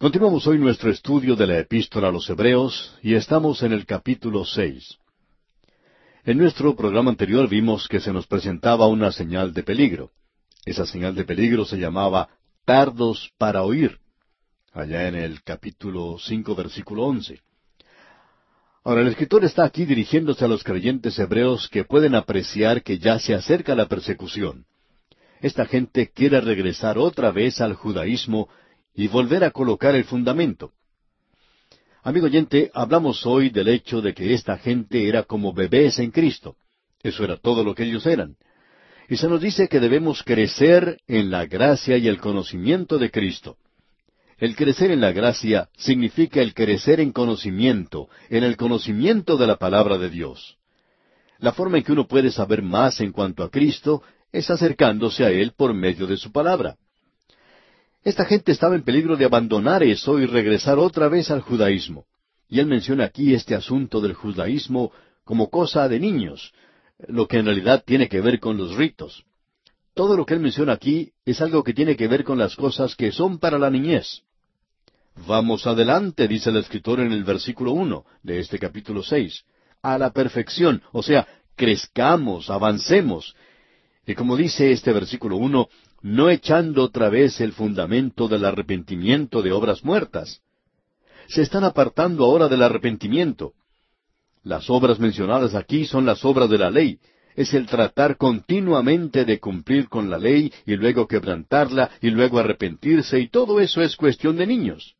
Continuamos hoy nuestro estudio de la epístola a los Hebreos y estamos en el capítulo seis. En nuestro programa anterior vimos que se nos presentaba una señal de peligro. Esa señal de peligro se llamaba tardos para oír, allá en el capítulo cinco, versículo once. Ahora el escritor está aquí dirigiéndose a los creyentes hebreos que pueden apreciar que ya se acerca la persecución. Esta gente quiere regresar otra vez al judaísmo y volver a colocar el fundamento. Amigo oyente, hablamos hoy del hecho de que esta gente era como bebés en Cristo. Eso era todo lo que ellos eran. Y se nos dice que debemos crecer en la gracia y el conocimiento de Cristo. El crecer en la gracia significa el crecer en conocimiento, en el conocimiento de la palabra de Dios. La forma en que uno puede saber más en cuanto a Cristo es acercándose a Él por medio de su palabra. Esta gente estaba en peligro de abandonar eso y regresar otra vez al judaísmo. Y él menciona aquí este asunto del judaísmo como cosa de niños, lo que en realidad tiene que ver con los ritos. Todo lo que él menciona aquí es algo que tiene que ver con las cosas que son para la niñez. Vamos adelante, dice el escritor en el versículo uno de este capítulo seis, a la perfección, o sea, crezcamos, avancemos. Y como dice este versículo uno, no echando otra vez el fundamento del arrepentimiento de obras muertas. Se están apartando ahora del arrepentimiento. Las obras mencionadas aquí son las obras de la ley. Es el tratar continuamente de cumplir con la ley y luego quebrantarla y luego arrepentirse y todo eso es cuestión de niños.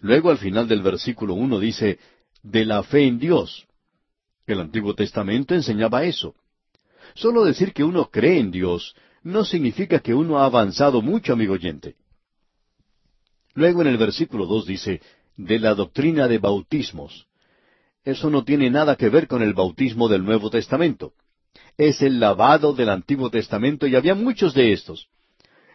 Luego al final del versículo uno dice, de la fe en Dios. El Antiguo Testamento enseñaba eso. Solo decir que uno cree en Dios no significa que uno ha avanzado mucho, amigo oyente. Luego en el versículo dos dice, de la doctrina de bautismos. Eso no tiene nada que ver con el bautismo del Nuevo Testamento. Es el lavado del Antiguo Testamento y había muchos de estos.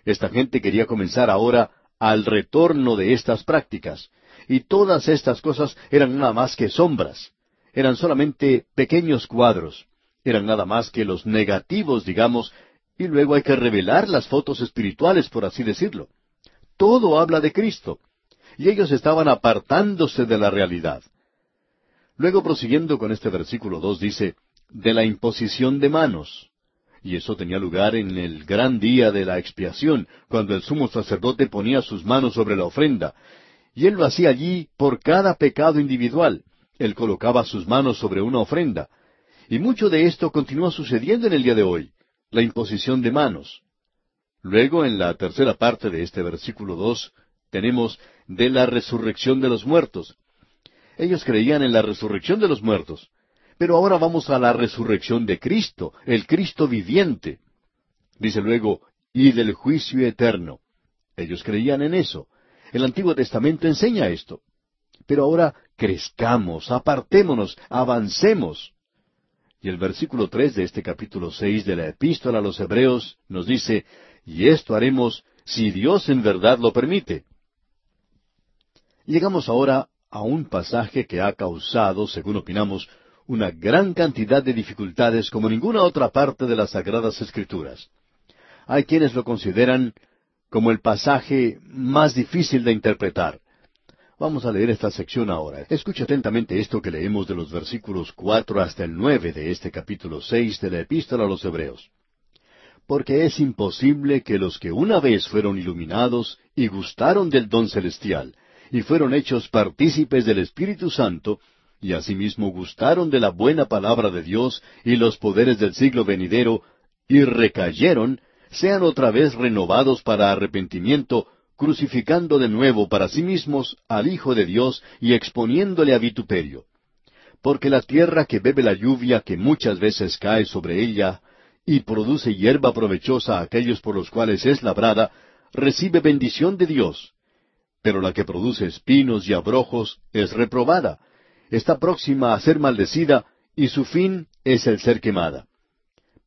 Esta gente quería comenzar ahora al retorno de estas prácticas, y todas estas cosas eran nada más que sombras, eran solamente pequeños cuadros, eran nada más que los negativos, digamos, y luego hay que revelar las fotos espirituales, por así decirlo. Todo habla de Cristo. Y ellos estaban apartándose de la realidad. Luego, prosiguiendo con este versículo dos, dice, de la imposición de manos. Y eso tenía lugar en el gran día de la expiación, cuando el sumo sacerdote ponía sus manos sobre la ofrenda. Y él lo hacía allí por cada pecado individual. Él colocaba sus manos sobre una ofrenda. Y mucho de esto continúa sucediendo en el día de hoy la imposición de manos. Luego, en la tercera parte de este versículo dos, tenemos de la resurrección de los muertos. Ellos creían en la resurrección de los muertos, pero ahora vamos a la resurrección de Cristo, el Cristo viviente. Dice luego, y del juicio eterno. Ellos creían en eso. El Antiguo Testamento enseña esto. Pero ahora crezcamos, apartémonos, avancemos. Y el versículo tres de este capítulo seis de la Epístola a los Hebreos nos dice, y esto haremos si Dios en verdad lo permite. Llegamos ahora a un pasaje que ha causado, según opinamos, una gran cantidad de dificultades como ninguna otra parte de las Sagradas Escrituras. Hay quienes lo consideran como el pasaje más difícil de interpretar. Vamos a leer esta sección ahora. Escuche atentamente esto que leemos de los versículos cuatro hasta el nueve de este capítulo seis de la Epístola a los Hebreos. Porque es imposible que los que una vez fueron iluminados y gustaron del don celestial, y fueron hechos partícipes del Espíritu Santo, y asimismo gustaron de la buena palabra de Dios y los poderes del siglo venidero, y recayeron, sean otra vez renovados para arrepentimiento, crucificando de nuevo para sí mismos al Hijo de Dios y exponiéndole a vituperio. Porque la tierra que bebe la lluvia que muchas veces cae sobre ella y produce hierba provechosa a aquellos por los cuales es labrada, recibe bendición de Dios. Pero la que produce espinos y abrojos es reprobada, está próxima a ser maldecida y su fin es el ser quemada.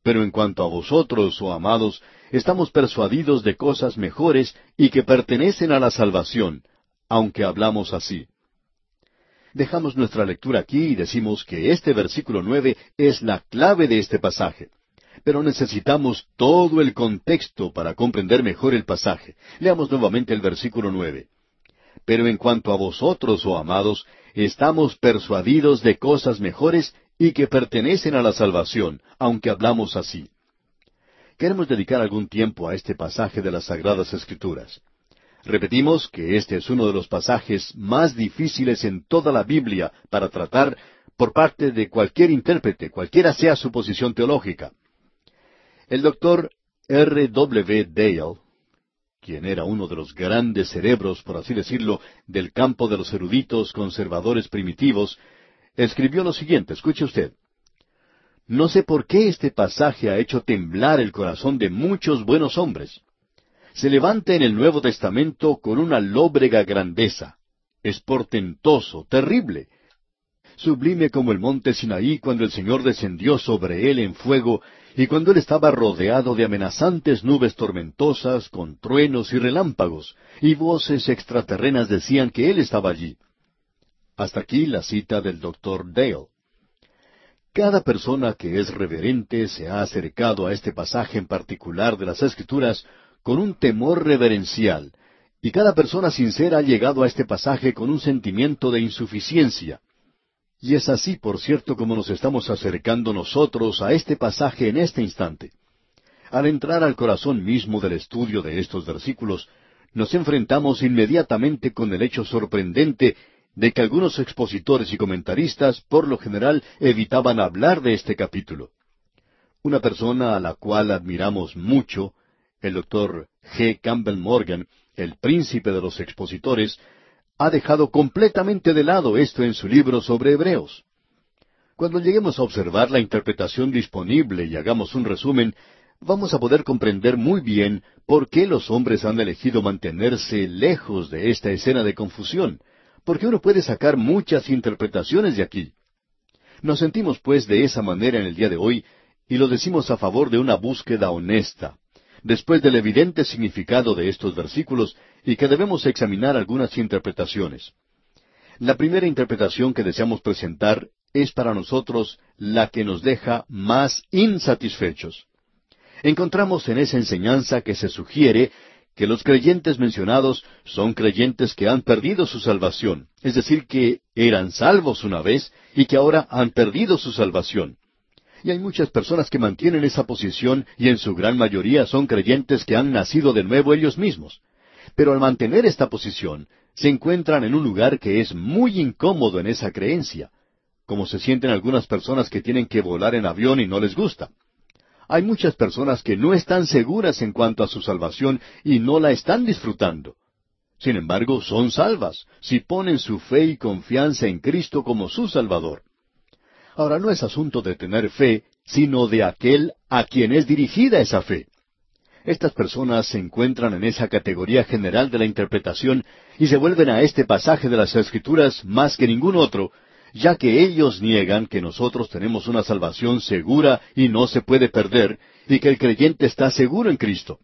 Pero en cuanto a vosotros, oh amados, estamos persuadidos de cosas mejores y que pertenecen a la salvación, aunque hablamos así. Dejamos nuestra lectura aquí y decimos que este versículo nueve es la clave de este pasaje. Pero necesitamos todo el contexto para comprender mejor el pasaje. Leamos nuevamente el versículo nueve. pero en cuanto a vosotros, oh amados, estamos persuadidos de cosas mejores y que pertenecen a la salvación, aunque hablamos así. Queremos dedicar algún tiempo a este pasaje de las Sagradas Escrituras. Repetimos que este es uno de los pasajes más difíciles en toda la Biblia para tratar por parte de cualquier intérprete, cualquiera sea su posición teológica. El doctor R. W. Dale, quien era uno de los grandes cerebros, por así decirlo, del campo de los eruditos conservadores primitivos, escribió lo siguiente, escuche usted. No sé por qué este pasaje ha hecho temblar el corazón de muchos buenos hombres se levanta en el Nuevo Testamento con una lóbrega grandeza. Es portentoso, terrible. Sublime como el monte Sinaí cuando el Señor descendió sobre él en fuego y cuando él estaba rodeado de amenazantes nubes tormentosas, con truenos y relámpagos, y voces extraterrenas decían que él estaba allí. Hasta aquí la cita del doctor Dale. Cada persona que es reverente se ha acercado a este pasaje en particular de las Escrituras con un temor reverencial, y cada persona sincera ha llegado a este pasaje con un sentimiento de insuficiencia. Y es así, por cierto, como nos estamos acercando nosotros a este pasaje en este instante. Al entrar al corazón mismo del estudio de estos versículos, nos enfrentamos inmediatamente con el hecho sorprendente de que algunos expositores y comentaristas por lo general evitaban hablar de este capítulo. Una persona a la cual admiramos mucho el doctor G. Campbell Morgan, el príncipe de los expositores, ha dejado completamente de lado esto en su libro sobre Hebreos. Cuando lleguemos a observar la interpretación disponible y hagamos un resumen, vamos a poder comprender muy bien por qué los hombres han elegido mantenerse lejos de esta escena de confusión, porque uno puede sacar muchas interpretaciones de aquí. Nos sentimos pues de esa manera en el día de hoy y lo decimos a favor de una búsqueda honesta, después del evidente significado de estos versículos y que debemos examinar algunas interpretaciones. La primera interpretación que deseamos presentar es para nosotros la que nos deja más insatisfechos. Encontramos en esa enseñanza que se sugiere que los creyentes mencionados son creyentes que han perdido su salvación, es decir, que eran salvos una vez y que ahora han perdido su salvación. Y hay muchas personas que mantienen esa posición y en su gran mayoría son creyentes que han nacido de nuevo ellos mismos. Pero al mantener esta posición, se encuentran en un lugar que es muy incómodo en esa creencia, como se sienten algunas personas que tienen que volar en avión y no les gusta. Hay muchas personas que no están seguras en cuanto a su salvación y no la están disfrutando. Sin embargo, son salvas si ponen su fe y confianza en Cristo como su Salvador. Ahora no es asunto de tener fe, sino de aquel a quien es dirigida esa fe. Estas personas se encuentran en esa categoría general de la interpretación y se vuelven a este pasaje de las Escrituras más que ningún otro, ya que ellos niegan que nosotros tenemos una salvación segura y no se puede perder, y que el creyente está seguro en Cristo.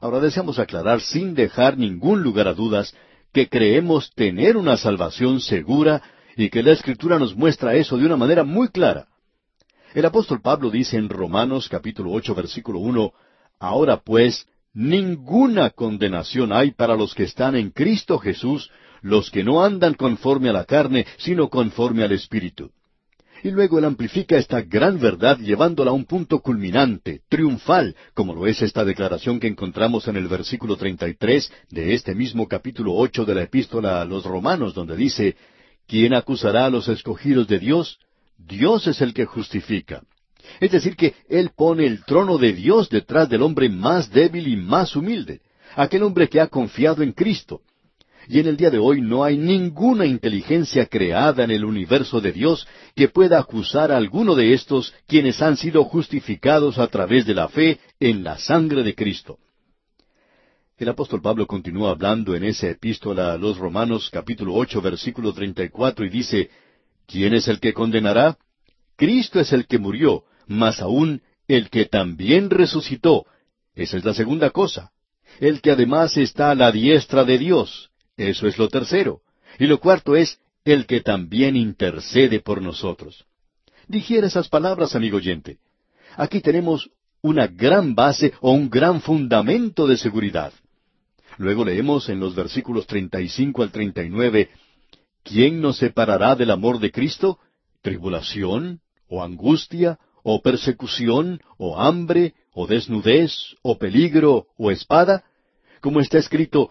Ahora deseamos aclarar sin dejar ningún lugar a dudas que creemos tener una salvación segura y que la Escritura nos muestra eso de una manera muy clara. El apóstol Pablo dice en Romanos capítulo ocho versículo uno, Ahora pues, ninguna condenación hay para los que están en Cristo Jesús, los que no andan conforme a la carne, sino conforme al Espíritu. Y luego él amplifica esta gran verdad llevándola a un punto culminante, triunfal, como lo es esta declaración que encontramos en el versículo 33 de este mismo capítulo ocho de la epístola a los Romanos, donde dice, ¿Quién acusará a los escogidos de Dios? Dios es el que justifica. Es decir, que Él pone el trono de Dios detrás del hombre más débil y más humilde, aquel hombre que ha confiado en Cristo. Y en el día de hoy no hay ninguna inteligencia creada en el universo de Dios que pueda acusar a alguno de estos quienes han sido justificados a través de la fe en la sangre de Cristo. El apóstol Pablo continúa hablando en esa epístola a los Romanos capítulo ocho versículo treinta y cuatro y dice, ¿Quién es el que condenará? Cristo es el que murió, mas aún el que también resucitó. Esa es la segunda cosa. El que además está a la diestra de Dios. Eso es lo tercero. Y lo cuarto es el que también intercede por nosotros. Dijera esas palabras, amigo oyente. Aquí tenemos una gran base o un gran fundamento de seguridad. Luego leemos en los versículos 35 al 39, ¿Quién nos separará del amor de Cristo? ¿Tribulación? ¿O angustia? ¿O persecución? ¿O hambre? ¿O desnudez? ¿O peligro? ¿O espada? Como está escrito,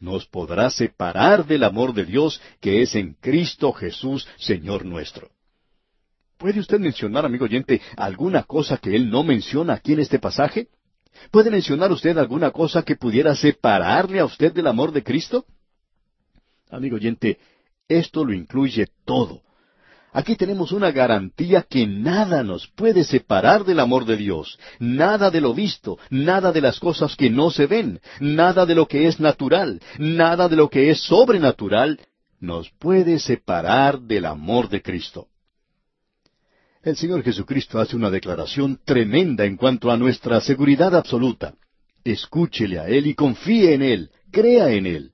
nos podrá separar del amor de Dios que es en Cristo Jesús, Señor nuestro. ¿Puede usted mencionar, amigo oyente, alguna cosa que él no menciona aquí en este pasaje? ¿Puede mencionar usted alguna cosa que pudiera separarle a usted del amor de Cristo? Amigo oyente, esto lo incluye todo. Aquí tenemos una garantía que nada nos puede separar del amor de Dios, nada de lo visto, nada de las cosas que no se ven, nada de lo que es natural, nada de lo que es sobrenatural, nos puede separar del amor de Cristo. El Señor Jesucristo hace una declaración tremenda en cuanto a nuestra seguridad absoluta. Escúchele a Él y confíe en Él, crea en Él.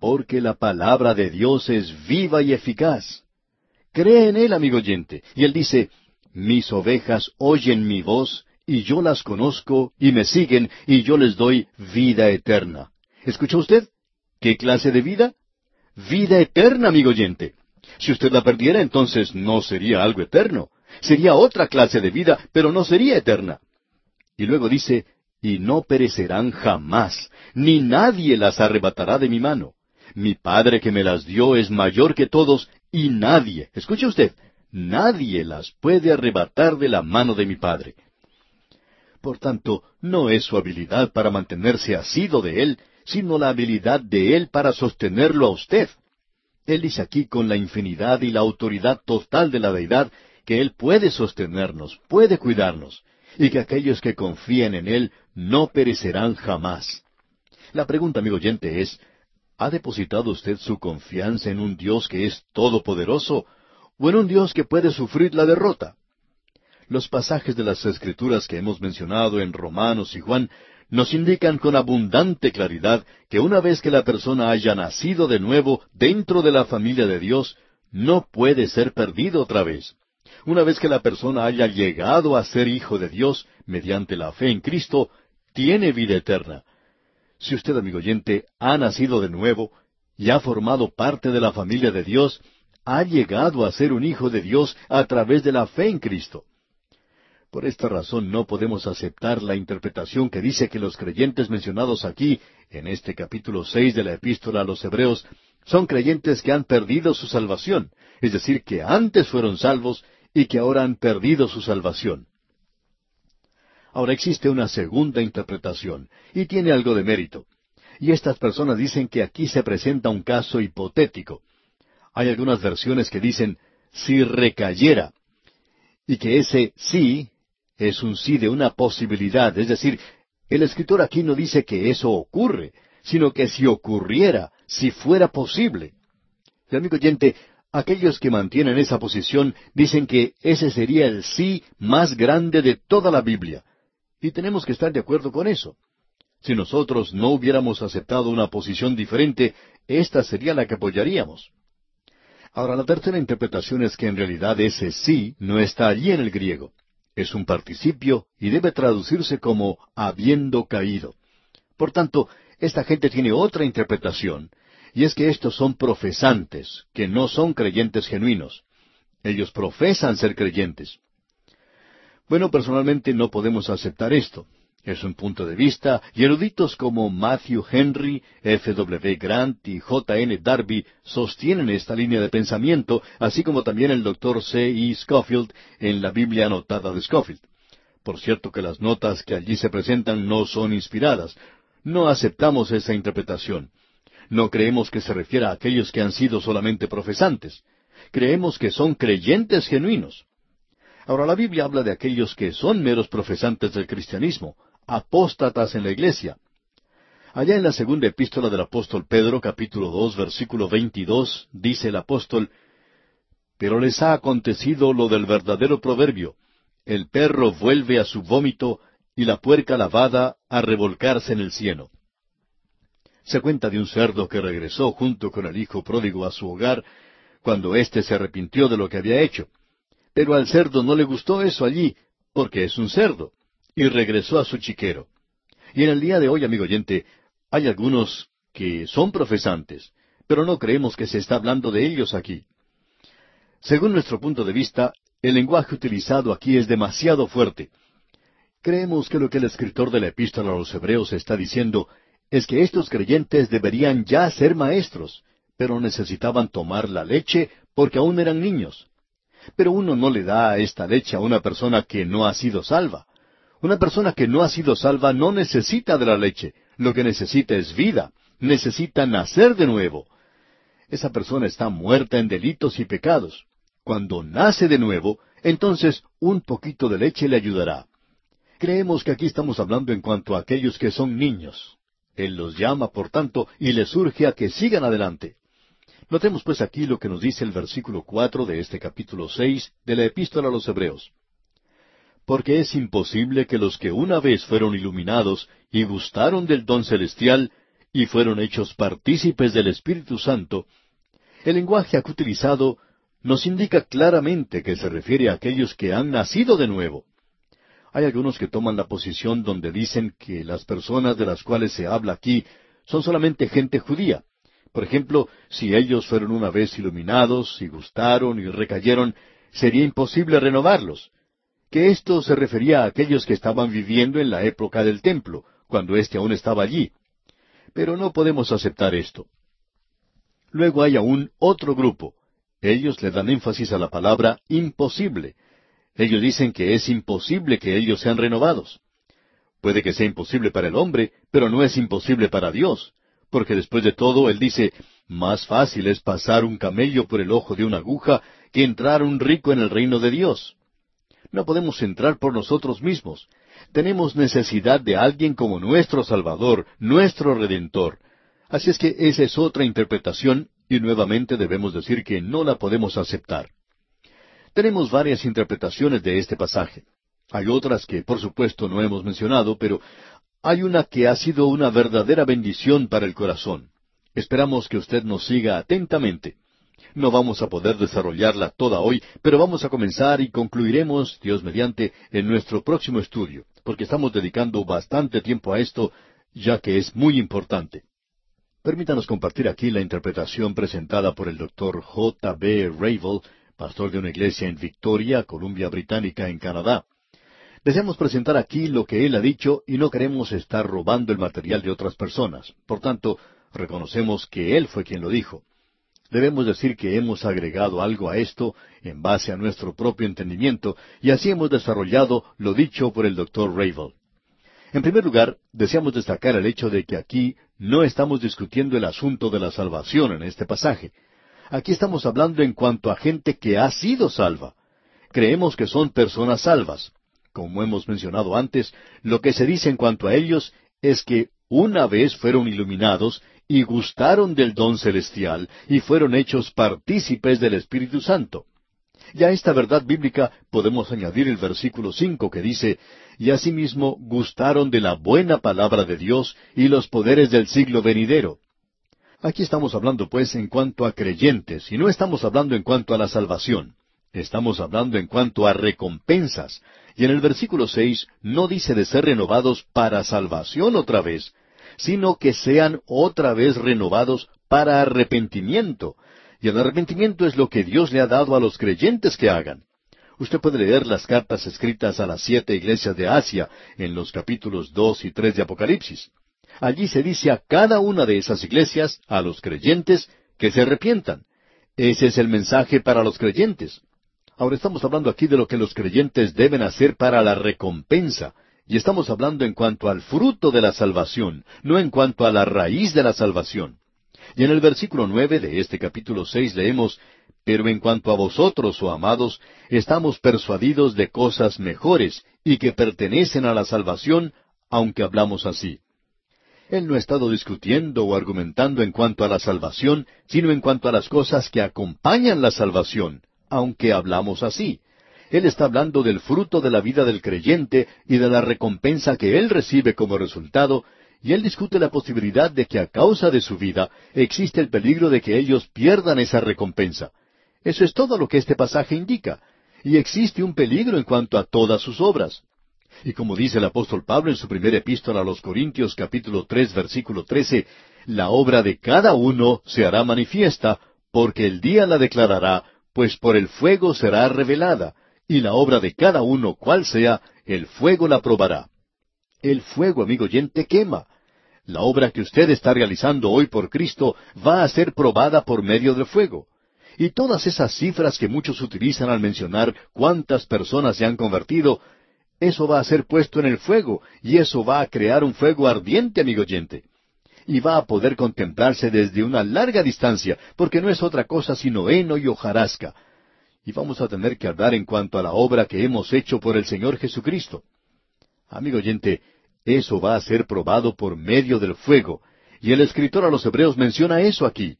Porque la palabra de Dios es viva y eficaz Cree en Él, amigo oyente. Y Él dice, mis ovejas oyen mi voz, y yo las conozco, y me siguen, y yo les doy vida eterna. ¿Escuchó usted? ¿Qué clase de vida? Vida eterna, amigo oyente. Si usted la perdiera, entonces no sería algo eterno. Sería otra clase de vida, pero no sería eterna. Y luego dice, y no perecerán jamás, ni nadie las arrebatará de mi mano. Mi Padre que me las dio es mayor que todos, y nadie, escuche usted, nadie las puede arrebatar de la mano de mi Padre. Por tanto, no es su habilidad para mantenerse asido de Él, sino la habilidad de Él para sostenerlo a usted. Él dice aquí con la infinidad y la autoridad total de la deidad que Él puede sostenernos, puede cuidarnos, y que aquellos que confíen en Él no perecerán jamás. La pregunta, amigo oyente, es, ¿Ha depositado usted su confianza en un Dios que es todopoderoso o en un Dios que puede sufrir la derrota? Los pasajes de las Escrituras que hemos mencionado en Romanos y Juan nos indican con abundante claridad que una vez que la persona haya nacido de nuevo dentro de la familia de Dios, no puede ser perdido otra vez. Una vez que la persona haya llegado a ser hijo de Dios mediante la fe en Cristo, tiene vida eterna. Si usted, amigo oyente, ha nacido de nuevo y ha formado parte de la familia de Dios, ha llegado a ser un hijo de Dios a través de la fe en Cristo. Por esta razón no podemos aceptar la interpretación que dice que los creyentes mencionados aquí, en este capítulo seis de la epístola a los Hebreos, son creyentes que han perdido su salvación, es decir, que antes fueron salvos y que ahora han perdido su salvación. Ahora existe una segunda interpretación, y tiene algo de mérito. Y estas personas dicen que aquí se presenta un caso hipotético. Hay algunas versiones que dicen si recayera, y que ese sí es un sí de una posibilidad, es decir, el escritor aquí no dice que eso ocurre, sino que si ocurriera, si fuera posible. Y amigo oyente, aquellos que mantienen esa posición dicen que ese sería el sí más grande de toda la Biblia, y tenemos que estar de acuerdo con eso. Si nosotros no hubiéramos aceptado una posición diferente, esta sería la que apoyaríamos. Ahora, la tercera interpretación es que en realidad ese sí no está allí en el griego. Es un participio y debe traducirse como habiendo caído. Por tanto, esta gente tiene otra interpretación, y es que estos son profesantes, que no son creyentes genuinos. Ellos profesan ser creyentes. Bueno, personalmente no podemos aceptar esto. Es un punto de vista, y eruditos como Matthew Henry, F. W. Grant y J. N. Darby sostienen esta línea de pensamiento, así como también el doctor C. E. Scofield en la Biblia anotada de Scofield. Por cierto que las notas que allí se presentan no son inspiradas. No aceptamos esa interpretación. No creemos que se refiera a aquellos que han sido solamente profesantes. Creemos que son creyentes genuinos. Ahora la Biblia habla de aquellos que son meros profesantes del cristianismo, apóstatas en la iglesia. Allá en la segunda epístola del apóstol Pedro, capítulo dos, versículo veintidós, dice el apóstol, Pero les ha acontecido lo del verdadero proverbio, el perro vuelve a su vómito y la puerca lavada a revolcarse en el cieno. Se cuenta de un cerdo que regresó junto con el hijo pródigo a su hogar cuando éste se arrepintió de lo que había hecho. Pero al cerdo no le gustó eso allí, porque es un cerdo, y regresó a su chiquero. Y en el día de hoy, amigo oyente, hay algunos que son profesantes, pero no creemos que se está hablando de ellos aquí. Según nuestro punto de vista, el lenguaje utilizado aquí es demasiado fuerte. Creemos que lo que el escritor de la epístola a los Hebreos está diciendo es que estos creyentes deberían ya ser maestros, pero necesitaban tomar la leche porque aún eran niños. Pero uno no le da esta leche a una persona que no ha sido salva. Una persona que no ha sido salva no necesita de la leche, lo que necesita es vida, necesita nacer de nuevo. Esa persona está muerta en delitos y pecados. Cuando nace de nuevo, entonces un poquito de leche le ayudará. Creemos que aquí estamos hablando en cuanto a aquellos que son niños. Él los llama, por tanto, y les urge a que sigan adelante. Notemos pues aquí lo que nos dice el versículo cuatro de este capítulo seis de la Epístola a los Hebreos porque es imposible que los que una vez fueron iluminados y gustaron del don celestial y fueron hechos partícipes del Espíritu Santo, el lenguaje aquí utilizado nos indica claramente que se refiere a aquellos que han nacido de nuevo. Hay algunos que toman la posición donde dicen que las personas de las cuales se habla aquí son solamente gente judía. Por ejemplo, si ellos fueron una vez iluminados y gustaron y recayeron, sería imposible renovarlos que esto se refería a aquellos que estaban viviendo en la época del templo, cuando éste aún estaba allí. Pero no podemos aceptar esto. Luego hay aún otro grupo. Ellos le dan énfasis a la palabra imposible. Ellos dicen que es imposible que ellos sean renovados. Puede que sea imposible para el hombre, pero no es imposible para Dios, porque después de todo Él dice, más fácil es pasar un camello por el ojo de una aguja que entrar un rico en el reino de Dios. No podemos entrar por nosotros mismos. Tenemos necesidad de alguien como nuestro Salvador, nuestro Redentor. Así es que esa es otra interpretación y nuevamente debemos decir que no la podemos aceptar. Tenemos varias interpretaciones de este pasaje. Hay otras que por supuesto no hemos mencionado, pero hay una que ha sido una verdadera bendición para el corazón. Esperamos que usted nos siga atentamente. No vamos a poder desarrollarla toda hoy, pero vamos a comenzar y concluiremos, Dios mediante, en nuestro próximo estudio, porque estamos dedicando bastante tiempo a esto, ya que es muy importante. Permítanos compartir aquí la interpretación presentada por el doctor J. B. Ravel, pastor de una iglesia en Victoria, Columbia Británica, en Canadá. Deseamos presentar aquí lo que él ha dicho y no queremos estar robando el material de otras personas. Por tanto, reconocemos que él fue quien lo dijo. Debemos decir que hemos agregado algo a esto en base a nuestro propio entendimiento y así hemos desarrollado lo dicho por el doctor Ravel. En primer lugar, deseamos destacar el hecho de que aquí no estamos discutiendo el asunto de la salvación en este pasaje. Aquí estamos hablando en cuanto a gente que ha sido salva. Creemos que son personas salvas. Como hemos mencionado antes, lo que se dice en cuanto a ellos es que una vez fueron iluminados y gustaron del don celestial y fueron hechos partícipes del Espíritu Santo. Y a esta verdad bíblica podemos añadir el versículo cinco que dice, y asimismo gustaron de la buena palabra de Dios y los poderes del siglo venidero. Aquí estamos hablando pues en cuanto a creyentes, y no estamos hablando en cuanto a la salvación. Estamos hablando en cuanto a recompensas. Y en el versículo seis no dice de ser renovados para salvación otra vez, sino que sean otra vez renovados para arrepentimiento. Y el arrepentimiento es lo que Dios le ha dado a los creyentes que hagan. Usted puede leer las cartas escritas a las siete iglesias de Asia en los capítulos dos y tres de Apocalipsis. Allí se dice a cada una de esas iglesias, a los creyentes, que se arrepientan. Ese es el mensaje para los creyentes. Ahora estamos hablando aquí de lo que los creyentes deben hacer para la recompensa, y estamos hablando en cuanto al fruto de la salvación, no en cuanto a la raíz de la salvación. Y en el versículo nueve de este capítulo seis leemos Pero en cuanto a vosotros, oh amados, estamos persuadidos de cosas mejores y que pertenecen a la salvación, aunque hablamos así. Él no ha estado discutiendo o argumentando en cuanto a la salvación, sino en cuanto a las cosas que acompañan la salvación, aunque hablamos así. Él está hablando del fruto de la vida del creyente y de la recompensa que él recibe como resultado, y él discute la posibilidad de que a causa de su vida existe el peligro de que ellos pierdan esa recompensa. Eso es todo lo que este pasaje indica, y existe un peligro en cuanto a todas sus obras. Y como dice el apóstol Pablo en su primera epístola a los Corintios capítulo tres versículo trece, la obra de cada uno se hará manifiesta, porque el día la declarará, pues por el fuego será revelada, y la obra de cada uno, cual sea, el fuego la probará. El fuego, amigo oyente, quema. La obra que usted está realizando hoy por Cristo va a ser probada por medio del fuego. Y todas esas cifras que muchos utilizan al mencionar cuántas personas se han convertido, eso va a ser puesto en el fuego, y eso va a crear un fuego ardiente, amigo oyente. Y va a poder contemplarse desde una larga distancia, porque no es otra cosa sino heno y hojarasca. Y vamos a tener que hablar en cuanto a la obra que hemos hecho por el Señor Jesucristo. Amigo oyente, eso va a ser probado por medio del fuego, y el escritor a los Hebreos menciona eso aquí.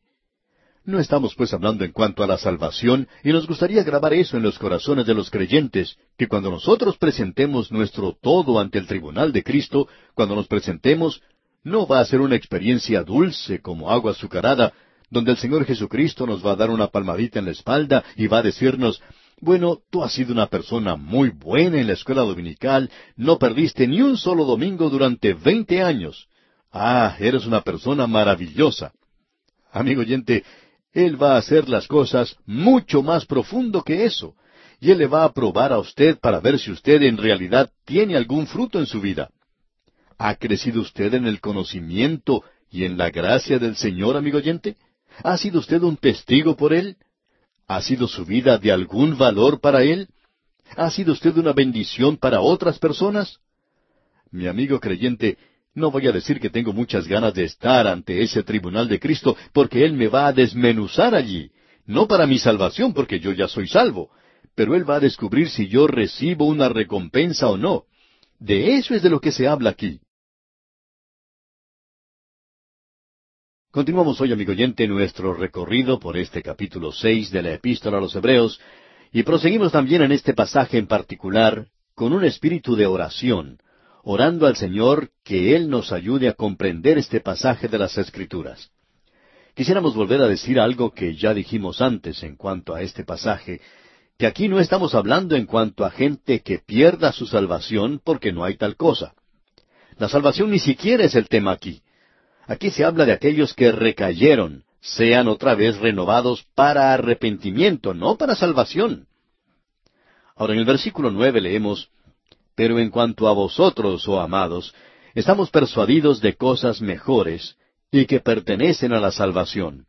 No estamos pues hablando en cuanto a la salvación, y nos gustaría grabar eso en los corazones de los creyentes, que cuando nosotros presentemos nuestro todo ante el tribunal de Cristo, cuando nos presentemos, no va a ser una experiencia dulce como agua azucarada, donde el Señor Jesucristo nos va a dar una palmadita en la espalda y va a decirnos, bueno, tú has sido una persona muy buena en la escuela dominical, no perdiste ni un solo domingo durante veinte años. Ah, eres una persona maravillosa. Amigo oyente, él va a hacer las cosas mucho más profundo que eso. Y Él le va a probar a usted para ver si usted en realidad tiene algún fruto en su vida. ¿Ha crecido usted en el conocimiento y en la gracia del Señor, amigo oyente? ¿Ha sido usted un testigo por Él? ¿Ha sido su vida de algún valor para Él? ¿Ha sido usted una bendición para otras personas? Mi amigo creyente, no voy a decir que tengo muchas ganas de estar ante ese tribunal de Cristo, porque Él me va a desmenuzar allí. No para mi salvación, porque yo ya soy salvo, pero Él va a descubrir si yo recibo una recompensa o no. De eso es de lo que se habla aquí. Continuamos hoy, amigo oyente, nuestro recorrido por este capítulo seis de la Epístola a los Hebreos, y proseguimos también en este pasaje en particular con un espíritu de oración, orando al Señor que Él nos ayude a comprender este pasaje de las Escrituras. Quisiéramos volver a decir algo que ya dijimos antes en cuanto a este pasaje, que aquí no estamos hablando en cuanto a gente que pierda su salvación porque no hay tal cosa. La salvación ni siquiera es el tema aquí. Aquí se habla de aquellos que recayeron, sean otra vez renovados para arrepentimiento, no para salvación. Ahora en el versículo nueve leemos, pero en cuanto a vosotros, oh amados, estamos persuadidos de cosas mejores y que pertenecen a la salvación.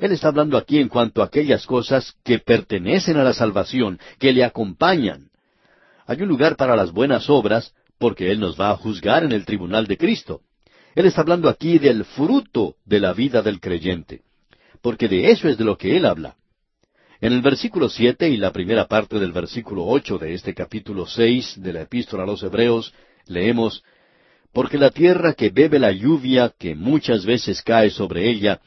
Él está hablando aquí en cuanto a aquellas cosas que pertenecen a la salvación, que le acompañan. Hay un lugar para las buenas obras, porque Él nos va a juzgar en el tribunal de Cristo. Él está hablando aquí del fruto de la vida del creyente, porque de eso es de lo que Él habla. En el versículo siete y la primera parte del versículo ocho de este capítulo seis de la Epístola a los Hebreos, leemos Porque la tierra que bebe la lluvia que muchas veces cae sobre ella,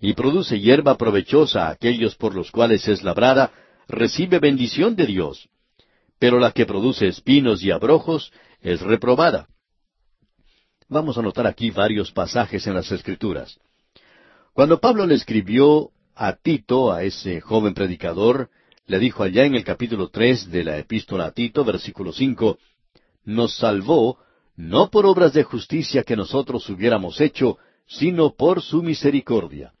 y produce hierba provechosa a aquellos por los cuales es labrada, recibe bendición de Dios. Pero la que produce espinos y abrojos es reprobada. Vamos a notar aquí varios pasajes en las Escrituras. Cuando Pablo le escribió a Tito, a ese joven predicador, le dijo allá en el capítulo tres de la epístola a Tito, versículo cinco, nos salvó no por obras de justicia que nosotros hubiéramos hecho, sino por su misericordia.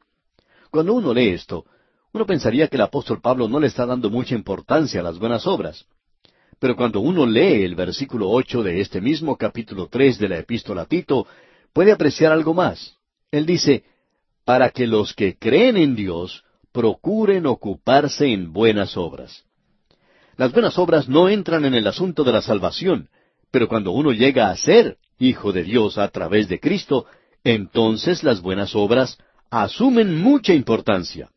Cuando uno lee esto, uno pensaría que el apóstol Pablo no le está dando mucha importancia a las buenas obras. Pero cuando uno lee el versículo ocho de este mismo capítulo tres de la epístola a Tito, puede apreciar algo más. Él dice, para que los que creen en Dios procuren ocuparse en buenas obras. Las buenas obras no entran en el asunto de la salvación, pero cuando uno llega a ser hijo de Dios a través de Cristo, entonces las buenas obras asumen mucha importancia.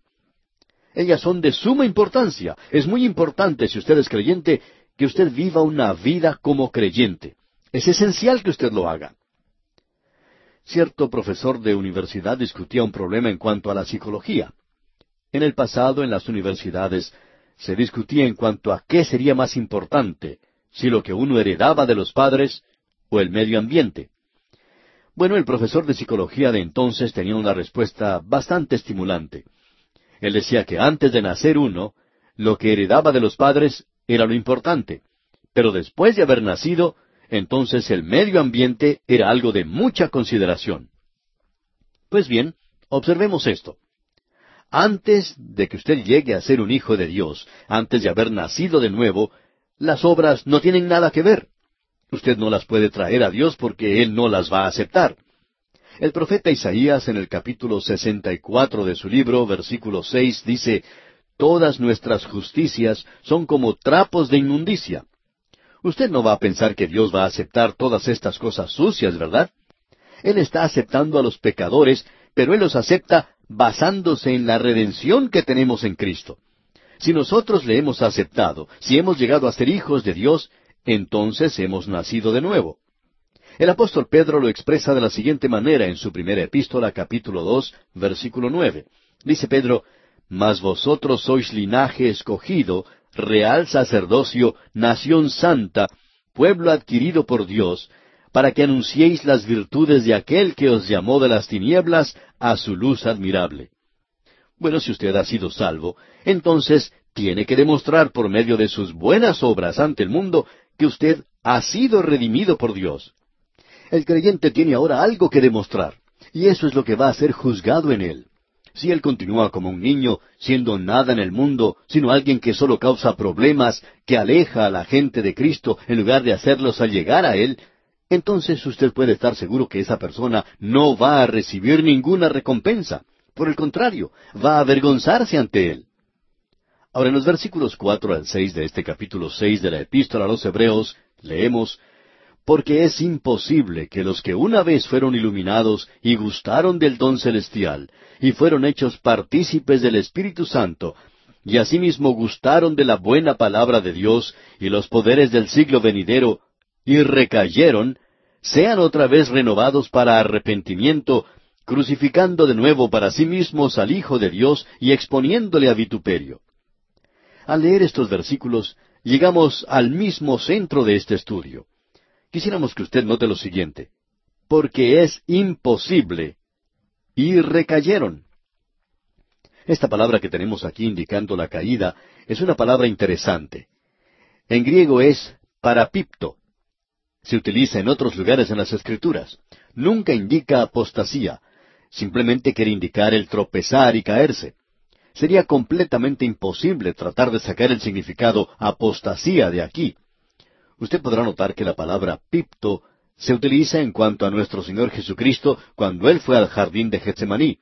Ellas son de suma importancia. Es muy importante, si usted es creyente, que usted viva una vida como creyente. Es esencial que usted lo haga. Cierto profesor de universidad discutía un problema en cuanto a la psicología. En el pasado, en las universidades, se discutía en cuanto a qué sería más importante, si lo que uno heredaba de los padres o el medio ambiente. Bueno, el profesor de psicología de entonces tenía una respuesta bastante estimulante. Él decía que antes de nacer uno, lo que heredaba de los padres era lo importante, pero después de haber nacido, entonces el medio ambiente era algo de mucha consideración. Pues bien, observemos esto. Antes de que usted llegue a ser un hijo de Dios, antes de haber nacido de nuevo, las obras no tienen nada que ver. Usted no las puede traer a Dios porque Él no las va a aceptar. El profeta Isaías en el capítulo 64 de su libro, versículo 6, dice, Todas nuestras justicias son como trapos de inmundicia. Usted no va a pensar que Dios va a aceptar todas estas cosas sucias, ¿verdad? Él está aceptando a los pecadores, pero Él los acepta basándose en la redención que tenemos en Cristo. Si nosotros le hemos aceptado, si hemos llegado a ser hijos de Dios, entonces hemos nacido de nuevo. El apóstol Pedro lo expresa de la siguiente manera en su primera epístola, capítulo dos, versículo nueve. Dice Pedro, Mas vosotros sois linaje escogido, real sacerdocio, nación santa, pueblo adquirido por Dios, para que anunciéis las virtudes de aquel que os llamó de las tinieblas a su luz admirable. Bueno, si usted ha sido salvo, entonces tiene que demostrar por medio de sus buenas obras ante el mundo que usted ha sido redimido por Dios. El creyente tiene ahora algo que demostrar, y eso es lo que va a ser juzgado en él. Si él continúa como un niño, siendo nada en el mundo, sino alguien que solo causa problemas, que aleja a la gente de Cristo en lugar de hacerlos al llegar a Él, entonces usted puede estar seguro que esa persona no va a recibir ninguna recompensa. Por el contrario, va a avergonzarse ante Él. Ahora en los versículos cuatro al seis de este capítulo seis de la Epístola a los Hebreos, leemos porque es imposible que los que una vez fueron iluminados y gustaron del don celestial, y fueron hechos partícipes del Espíritu Santo, y asimismo gustaron de la buena palabra de Dios y los poderes del siglo venidero, y recayeron, sean otra vez renovados para arrepentimiento, crucificando de nuevo para sí mismos al Hijo de Dios y exponiéndole a vituperio. Al leer estos versículos, llegamos al mismo centro de este estudio. Quisiéramos que usted note lo siguiente, porque es imposible, y recayeron. Esta palabra que tenemos aquí indicando la caída es una palabra interesante. En griego es parapipto. Se utiliza en otros lugares en las Escrituras. Nunca indica apostasía. Simplemente quiere indicar el tropezar y caerse. Sería completamente imposible tratar de sacar el significado apostasía de aquí. Usted podrá notar que la palabra pipto se utiliza en cuanto a nuestro Señor Jesucristo cuando Él fue al jardín de Getsemaní.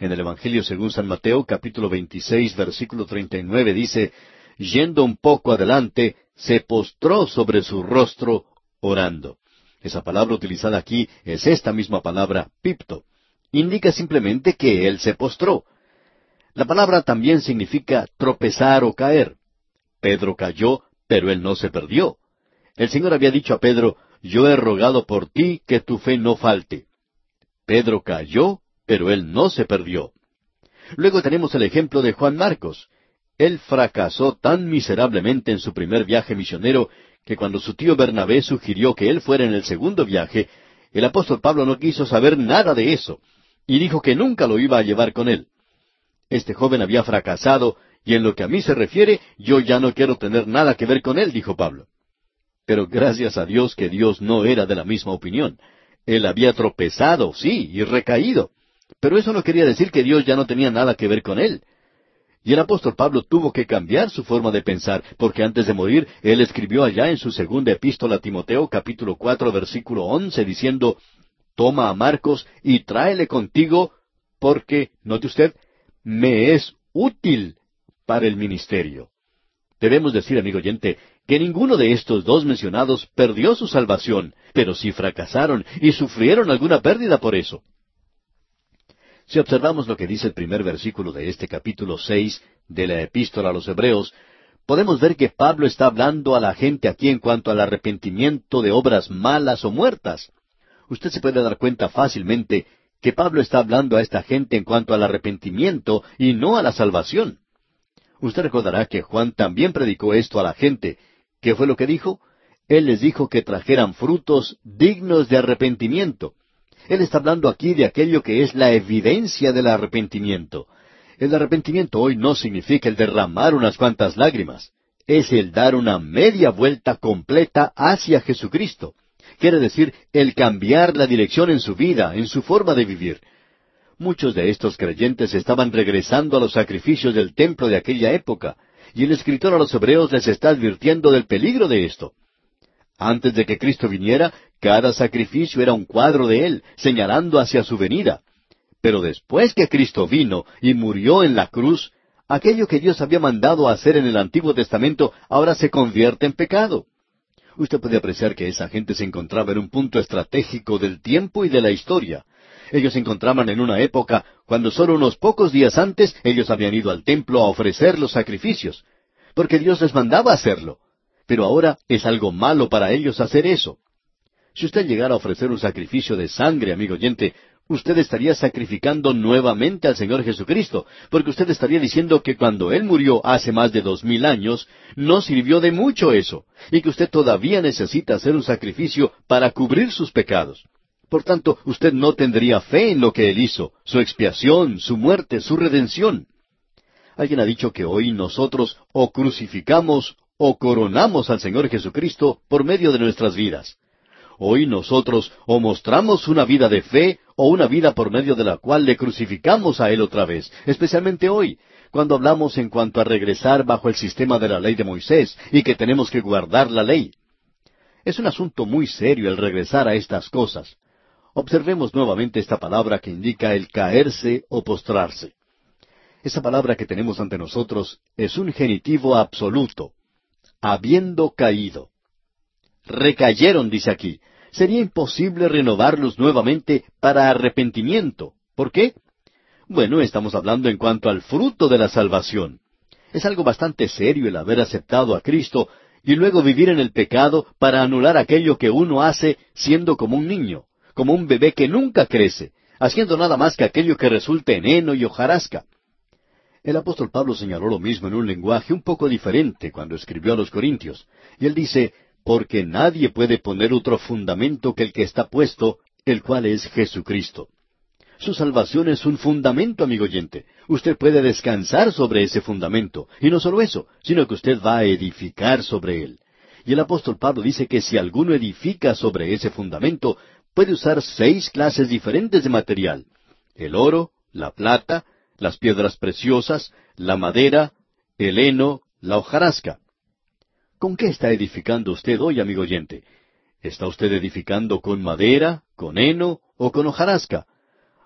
En el Evangelio según San Mateo capítulo 26 versículo 39 dice, Yendo un poco adelante, se postró sobre su rostro orando. Esa palabra utilizada aquí es esta misma palabra pipto. Indica simplemente que Él se postró. La palabra también significa tropezar o caer. Pedro cayó, pero él no se perdió. El Señor había dicho a Pedro, yo he rogado por ti que tu fe no falte. Pedro cayó, pero él no se perdió. Luego tenemos el ejemplo de Juan Marcos. Él fracasó tan miserablemente en su primer viaje misionero que cuando su tío Bernabé sugirió que él fuera en el segundo viaje, el apóstol Pablo no quiso saber nada de eso, y dijo que nunca lo iba a llevar con él. Este joven había fracasado, y en lo que a mí se refiere, yo ya no quiero tener nada que ver con él, dijo Pablo. Pero gracias a Dios que Dios no era de la misma opinión. Él había tropezado, sí, y recaído. Pero eso no quería decir que Dios ya no tenía nada que ver con él. Y el apóstol Pablo tuvo que cambiar su forma de pensar, porque antes de morir, él escribió allá en su segunda epístola a Timoteo, capítulo cuatro, versículo once, diciendo, Toma a Marcos y tráele contigo, porque, note usted, me es útil para el ministerio. Debemos decir, amigo oyente, que ninguno de estos dos mencionados perdió su salvación, pero sí fracasaron y sufrieron alguna pérdida por eso. Si observamos lo que dice el primer versículo de este capítulo seis de la epístola a los Hebreos, podemos ver que Pablo está hablando a la gente aquí en cuanto al arrepentimiento de obras malas o muertas. usted se puede dar cuenta fácilmente que Pablo está hablando a esta gente en cuanto al arrepentimiento y no a la salvación. Usted recordará que Juan también predicó esto a la gente. ¿Qué fue lo que dijo? Él les dijo que trajeran frutos dignos de arrepentimiento. Él está hablando aquí de aquello que es la evidencia del arrepentimiento. El arrepentimiento hoy no significa el derramar unas cuantas lágrimas, es el dar una media vuelta completa hacia Jesucristo. Quiere decir el cambiar la dirección en su vida, en su forma de vivir. Muchos de estos creyentes estaban regresando a los sacrificios del templo de aquella época, y el escritor a los hebreos les está advirtiendo del peligro de esto. Antes de que Cristo viniera, cada sacrificio era un cuadro de Él, señalando hacia su venida. Pero después que Cristo vino y murió en la cruz, aquello que Dios había mandado hacer en el Antiguo Testamento ahora se convierte en pecado. Usted puede apreciar que esa gente se encontraba en un punto estratégico del tiempo y de la historia. Ellos se encontraban en una época cuando solo unos pocos días antes ellos habían ido al templo a ofrecer los sacrificios, porque Dios les mandaba hacerlo. Pero ahora es algo malo para ellos hacer eso. Si usted llegara a ofrecer un sacrificio de sangre, amigo oyente, usted estaría sacrificando nuevamente al Señor Jesucristo, porque usted estaría diciendo que cuando Él murió hace más de dos mil años, no sirvió de mucho eso, y que usted todavía necesita hacer un sacrificio para cubrir sus pecados. Por tanto, usted no tendría fe en lo que Él hizo, su expiación, su muerte, su redención. Alguien ha dicho que hoy nosotros o crucificamos o coronamos al Señor Jesucristo por medio de nuestras vidas. Hoy nosotros o mostramos una vida de fe o una vida por medio de la cual le crucificamos a Él otra vez, especialmente hoy, cuando hablamos en cuanto a regresar bajo el sistema de la ley de Moisés y que tenemos que guardar la ley. Es un asunto muy serio el regresar a estas cosas. Observemos nuevamente esta palabra que indica el caerse o postrarse. Esa palabra que tenemos ante nosotros es un genitivo absoluto habiendo caído. Recayeron, dice aquí. Sería imposible renovarlos nuevamente para arrepentimiento. ¿Por qué? Bueno, estamos hablando en cuanto al fruto de la salvación. Es algo bastante serio el haber aceptado a Cristo y luego vivir en el pecado para anular aquello que uno hace siendo como un niño, como un bebé que nunca crece, haciendo nada más que aquello que resulte en heno y hojarasca. El apóstol Pablo señaló lo mismo en un lenguaje un poco diferente cuando escribió a los Corintios. Y él dice, porque nadie puede poner otro fundamento que el que está puesto, el cual es Jesucristo. Su salvación es un fundamento, amigo oyente. Usted puede descansar sobre ese fundamento. Y no solo eso, sino que usted va a edificar sobre él. Y el apóstol Pablo dice que si alguno edifica sobre ese fundamento, puede usar seis clases diferentes de material. El oro, la plata, las piedras preciosas, la madera, el heno, la hojarasca. ¿Con qué está edificando usted hoy, amigo oyente? ¿Está usted edificando con madera, con heno o con hojarasca?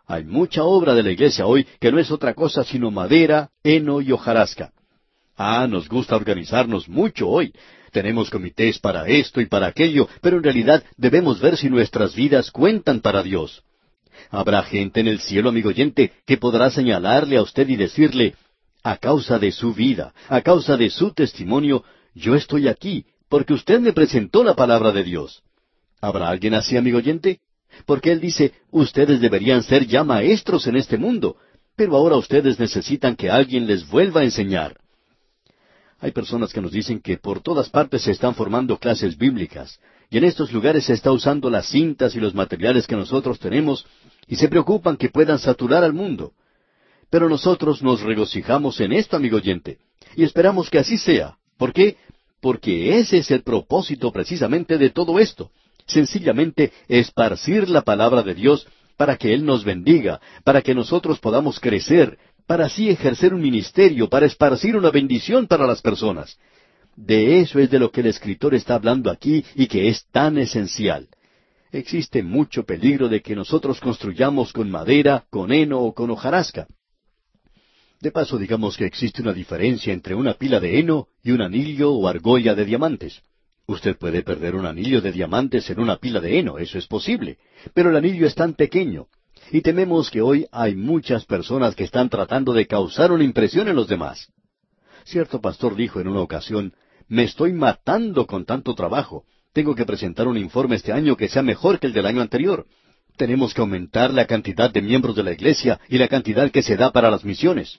Hay mucha obra de la iglesia hoy que no es otra cosa sino madera, heno y hojarasca. Ah, nos gusta organizarnos mucho hoy. Tenemos comités para esto y para aquello, pero en realidad debemos ver si nuestras vidas cuentan para Dios. Habrá gente en el cielo, amigo oyente, que podrá señalarle a usted y decirle, a causa de su vida, a causa de su testimonio, yo estoy aquí, porque usted me presentó la palabra de Dios. ¿Habrá alguien así, amigo oyente? Porque Él dice, ustedes deberían ser ya maestros en este mundo, pero ahora ustedes necesitan que alguien les vuelva a enseñar. Hay personas que nos dicen que por todas partes se están formando clases bíblicas, y en estos lugares se está usando las cintas y los materiales que nosotros tenemos y se preocupan que puedan saturar al mundo. Pero nosotros nos regocijamos en esto, amigo oyente, y esperamos que así sea. ¿Por qué? Porque ese es el propósito precisamente de todo esto. Sencillamente esparcir la palabra de Dios para que Él nos bendiga, para que nosotros podamos crecer, para así ejercer un ministerio, para esparcir una bendición para las personas. De eso es de lo que el escritor está hablando aquí y que es tan esencial existe mucho peligro de que nosotros construyamos con madera, con heno o con hojarasca. De paso, digamos que existe una diferencia entre una pila de heno y un anillo o argolla de diamantes. Usted puede perder un anillo de diamantes en una pila de heno, eso es posible, pero el anillo es tan pequeño. Y tememos que hoy hay muchas personas que están tratando de causar una impresión en los demás. Cierto pastor dijo en una ocasión, me estoy matando con tanto trabajo, Tengo que presentar un informe este año que sea mejor que el del año anterior. Tenemos que aumentar la cantidad de miembros de la iglesia y la cantidad que se da para las misiones.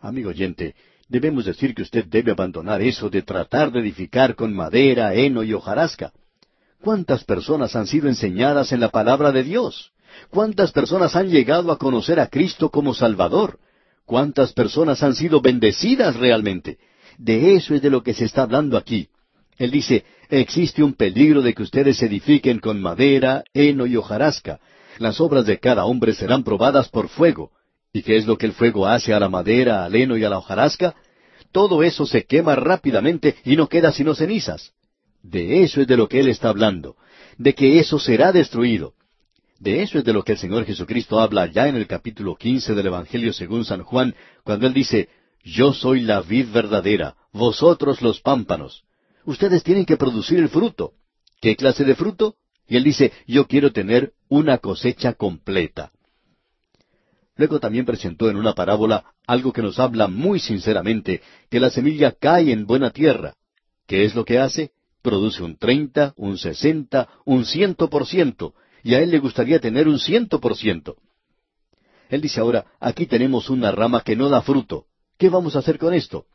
Amigo oyente, debemos decir que usted debe abandonar eso de tratar de edificar con madera, heno y hojarasca. ¿Cuántas personas han sido enseñadas en la palabra de Dios? ¿Cuántas personas han llegado a conocer a Cristo como Salvador? ¿Cuántas personas han sido bendecidas realmente? De eso es de lo que se está hablando aquí. Él dice, existe un peligro de que ustedes edifiquen con madera, heno y hojarasca. Las obras de cada hombre serán probadas por fuego. ¿Y qué es lo que el fuego hace a la madera, al heno y a la hojarasca? Todo eso se quema rápidamente y no queda sino cenizas. De eso es de lo que Él está hablando, de que eso será destruido. De eso es de lo que el Señor Jesucristo habla ya en el capítulo quince del Evangelio según San Juan, cuando Él dice, Yo soy la vid verdadera, vosotros los pámpanos ustedes tienen que producir el fruto. ¿Qué clase de fruto? Y él dice, yo quiero tener una cosecha completa. Luego también presentó en una parábola algo que nos habla muy sinceramente, que la semilla cae en buena tierra. ¿Qué es lo que hace? Produce un treinta, un sesenta, un ciento por ciento, y a él le gustaría tener un ciento por ciento. Él dice ahora, aquí tenemos una rama que no da fruto. ¿Qué vamos a hacer con esto?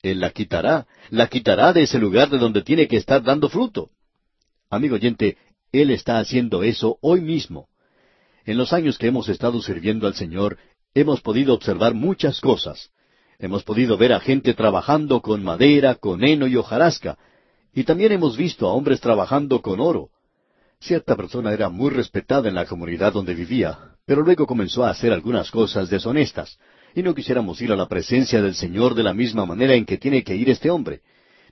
Él la quitará, la quitará de ese lugar de donde tiene que estar dando fruto. Amigo oyente, Él está haciendo eso hoy mismo. En los años que hemos estado sirviendo al Señor, hemos podido observar muchas cosas. Hemos podido ver a gente trabajando con madera, con heno y hojarasca, y también hemos visto a hombres trabajando con oro. Cierta persona era muy respetada en la comunidad donde vivía, pero luego comenzó a hacer algunas cosas deshonestas y no quisiéramos ir a la presencia del Señor de la misma manera en que tiene que ir este hombre.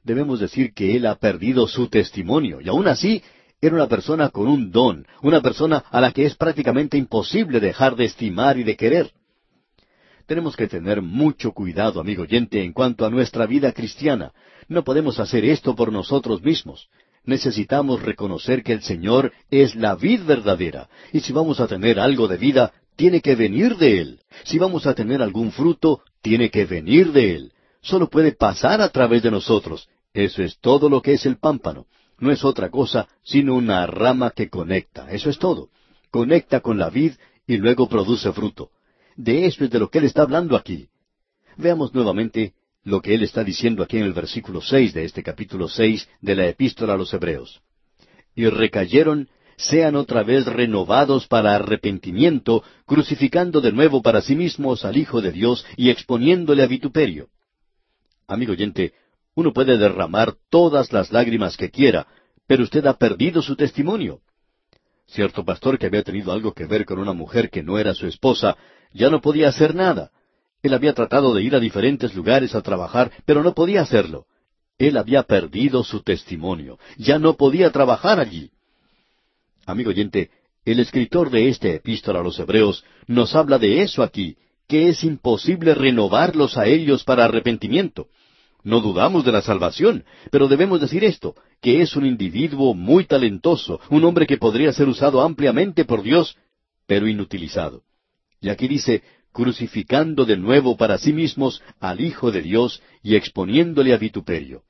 Debemos decir que él ha perdido su testimonio, y aún así era una persona con un don, una persona a la que es prácticamente imposible dejar de estimar y de querer. Tenemos que tener mucho cuidado, amigo oyente, en cuanto a nuestra vida cristiana. No podemos hacer esto por nosotros mismos. Necesitamos reconocer que el Señor es la vid verdadera, y si vamos a tener algo de vida, tiene que venir de Él. Si vamos a tener algún fruto, tiene que venir de Él. Solo puede pasar a través de nosotros. Eso es todo lo que es el pámpano. No es otra cosa sino una rama que conecta. Eso es todo. Conecta con la vid y luego produce fruto. De eso es de lo que Él está hablando aquí. Veamos nuevamente lo que Él está diciendo aquí en el versículo seis de este capítulo seis de la Epístola a los Hebreos. Y recayeron sean otra vez renovados para arrepentimiento, crucificando de nuevo para sí mismos al Hijo de Dios y exponiéndole a vituperio. Amigo oyente, uno puede derramar todas las lágrimas que quiera, pero usted ha perdido su testimonio. Cierto pastor que había tenido algo que ver con una mujer que no era su esposa, ya no podía hacer nada. Él había tratado de ir a diferentes lugares a trabajar, pero no podía hacerlo. Él había perdido su testimonio, ya no podía trabajar allí. Amigo oyente, el escritor de esta epístola a los Hebreos nos habla de eso aquí, que es imposible renovarlos a ellos para arrepentimiento. No dudamos de la salvación, pero debemos decir esto, que es un individuo muy talentoso, un hombre que podría ser usado ampliamente por Dios, pero inutilizado. Y aquí dice, crucificando de nuevo para sí mismos al Hijo de Dios y exponiéndole a vituperio.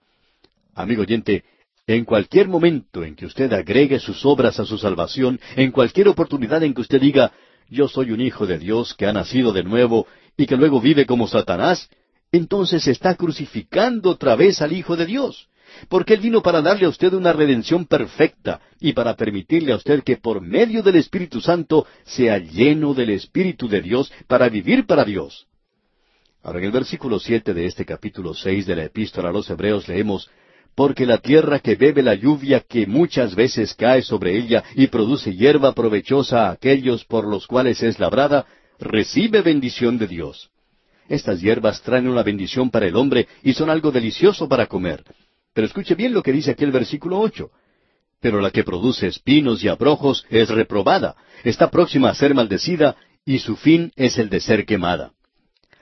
Amigo oyente, en cualquier momento en que usted agregue sus obras a su salvación, en cualquier oportunidad en que usted diga, yo soy un hijo de Dios que ha nacido de nuevo y que luego vive como Satanás, entonces está crucificando otra vez al Hijo de Dios. Porque Él vino para darle a usted una redención perfecta y para permitirle a usted que por medio del Espíritu Santo sea lleno del Espíritu de Dios para vivir para Dios. Ahora en el versículo siete de este capítulo seis de la Epístola a los Hebreos leemos porque la tierra que bebe la lluvia que muchas veces cae sobre ella y produce hierba provechosa a aquellos por los cuales es labrada, recibe bendición de Dios. Estas hierbas traen una bendición para el hombre y son algo delicioso para comer. Pero escuche bien lo que dice aquí el versículo ocho. Pero la que produce espinos y abrojos es reprobada, está próxima a ser maldecida, y su fin es el de ser quemada.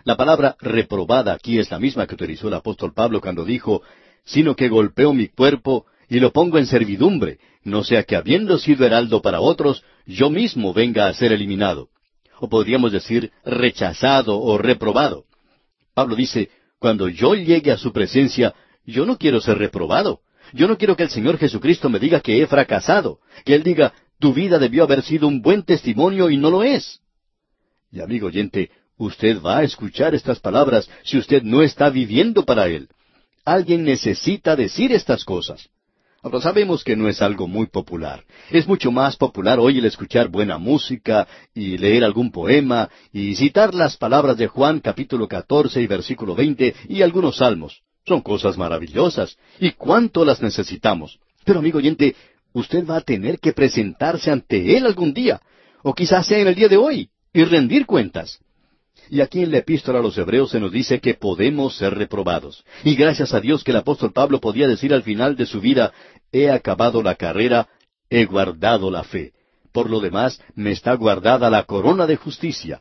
La palabra reprobada aquí es la misma que utilizó el apóstol Pablo cuando dijo, sino que golpeo mi cuerpo y lo pongo en servidumbre, no sea que habiendo sido heraldo para otros, yo mismo venga a ser eliminado. O podríamos decir rechazado o reprobado. Pablo dice, cuando yo llegue a su presencia, yo no quiero ser reprobado, Yo no quiero que el Señor Jesucristo me diga que he fracasado, que Él diga, tu vida debió haber sido un buen testimonio y no lo es. Y amigo oyente, usted va a escuchar estas palabras si usted no está viviendo para Él. Alguien necesita decir estas cosas. Ahora sabemos que no es algo muy popular. Es mucho más popular hoy el escuchar buena música y leer algún poema y citar las palabras de Juan capítulo 14 y versículo 20 y algunos salmos. Son cosas maravillosas. ¿Y cuánto las necesitamos? Pero amigo oyente, usted va a tener que presentarse ante Él algún día, o quizás sea en el día de hoy, y rendir cuentas. Y aquí en la epístola a los Hebreos se nos dice que podemos ser reprobados. Y gracias a Dios que el apóstol Pablo podía decir al final de su vida, he acabado la carrera, he guardado la fe. Por lo demás, me está guardada la corona de justicia.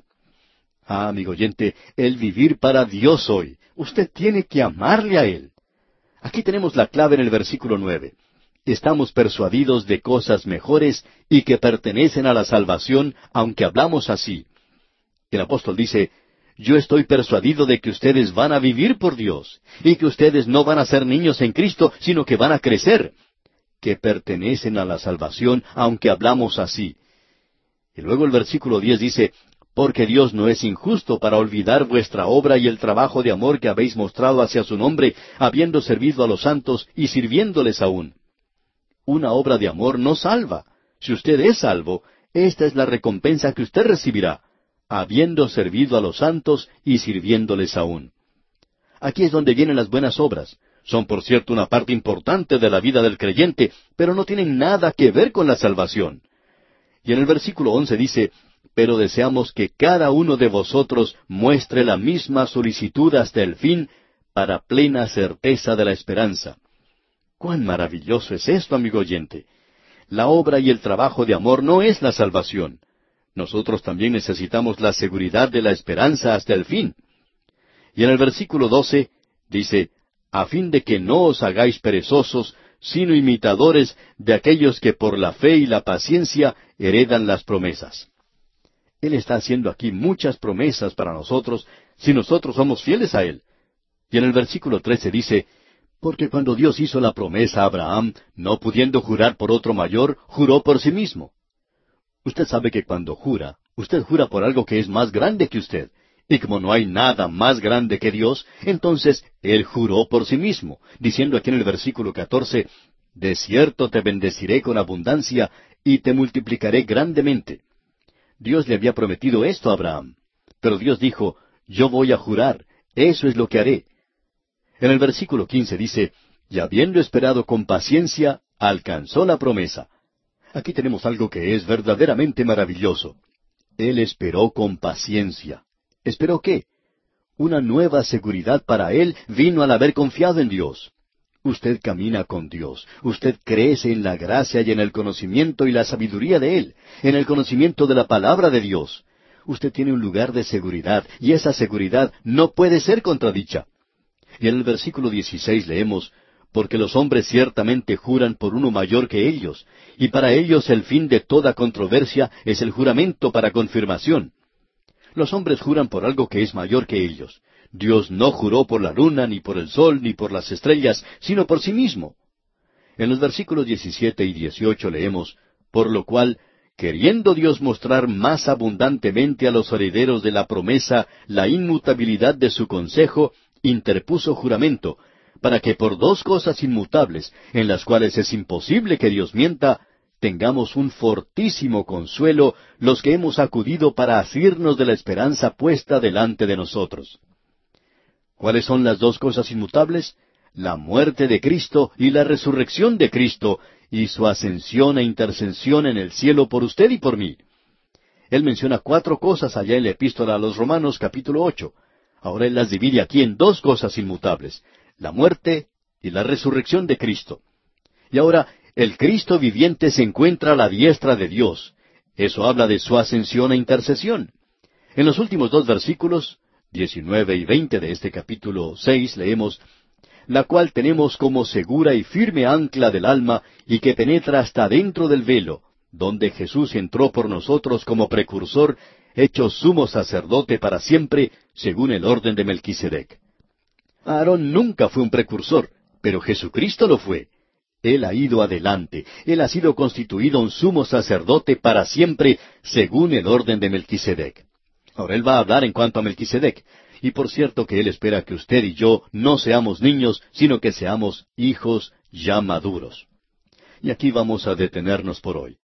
Ah, amigo oyente, el vivir para Dios hoy. Usted tiene que amarle a Él. Aquí tenemos la clave en el versículo nueve. Estamos persuadidos de cosas mejores y que pertenecen a la salvación, aunque hablamos así. El apóstol dice, yo estoy persuadido de que ustedes van a vivir por Dios y que ustedes no van a ser niños en Cristo, sino que van a crecer, que pertenecen a la salvación, aunque hablamos así. Y luego el versículo diez dice, porque Dios no es injusto para olvidar vuestra obra y el trabajo de amor que habéis mostrado hacia su nombre, habiendo servido a los santos y sirviéndoles aún. Una obra de amor no salva. Si usted es salvo, esta es la recompensa que usted recibirá habiendo servido a los santos y sirviéndoles aún. Aquí es donde vienen las buenas obras. Son, por cierto, una parte importante de la vida del creyente, pero no tienen nada que ver con la salvación. Y en el versículo once dice, Pero deseamos que cada uno de vosotros muestre la misma solicitud hasta el fin, para plena certeza de la esperanza. Cuán maravilloso es esto, amigo oyente. La obra y el trabajo de amor no es la salvación nosotros también necesitamos la seguridad de la esperanza hasta el fin. Y en el versículo 12 dice, a fin de que no os hagáis perezosos, sino imitadores de aquellos que por la fe y la paciencia heredan las promesas. Él está haciendo aquí muchas promesas para nosotros si nosotros somos fieles a Él. Y en el versículo 13 dice, porque cuando Dios hizo la promesa a Abraham, no pudiendo jurar por otro mayor, juró por sí mismo. Usted sabe que cuando jura, usted jura por algo que es más grande que usted. Y como no hay nada más grande que Dios, entonces Él juró por sí mismo, diciendo aquí en el versículo 14, De cierto te bendeciré con abundancia y te multiplicaré grandemente. Dios le había prometido esto a Abraham. Pero Dios dijo, Yo voy a jurar, eso es lo que haré. En el versículo 15 dice, Y habiendo esperado con paciencia, alcanzó la promesa. Aquí tenemos algo que es verdaderamente maravilloso. Él esperó con paciencia. ¿Esperó qué? Una nueva seguridad para él vino al haber confiado en Dios. Usted camina con Dios, usted crece en la gracia y en el conocimiento y la sabiduría de Él, en el conocimiento de la palabra de Dios. Usted tiene un lugar de seguridad y esa seguridad no puede ser contradicha. Y en el versículo 16 leemos, porque los hombres ciertamente juran por uno mayor que ellos, y para ellos el fin de toda controversia es el juramento para confirmación. Los hombres juran por algo que es mayor que ellos. Dios no juró por la luna, ni por el sol, ni por las estrellas, sino por sí mismo. En los versículos 17 y 18 leemos, por lo cual, queriendo Dios mostrar más abundantemente a los herederos de la promesa la inmutabilidad de su consejo, interpuso juramento, para que por dos cosas inmutables, en las cuales es imposible que Dios mienta, tengamos un fortísimo consuelo los que hemos acudido para asirnos de la esperanza puesta delante de nosotros. ¿Cuáles son las dos cosas inmutables? La muerte de Cristo y la resurrección de Cristo y su ascensión e intercesión en el cielo por usted y por mí. Él menciona cuatro cosas allá en la epístola a los Romanos capítulo ocho. Ahora él las divide aquí en dos cosas inmutables, la muerte y la resurrección de Cristo. Y ahora, el Cristo viviente se encuentra a la diestra de Dios. Eso habla de su ascensión e intercesión. En los últimos dos versículos, 19 y 20 de este capítulo 6, leemos, la cual tenemos como segura y firme ancla del alma y que penetra hasta dentro del velo, donde Jesús entró por nosotros como precursor, hecho sumo sacerdote para siempre, según el orden de Melquisedec. Aarón nunca fue un precursor, pero Jesucristo lo fue. Él ha ido adelante. Él ha sido constituido un sumo sacerdote para siempre, según el orden de Melquisedec. Ahora Él va a hablar en cuanto a Melquisedec. Y por cierto que Él espera que usted y yo no seamos niños, sino que seamos hijos ya maduros. Y aquí vamos a detenernos por hoy.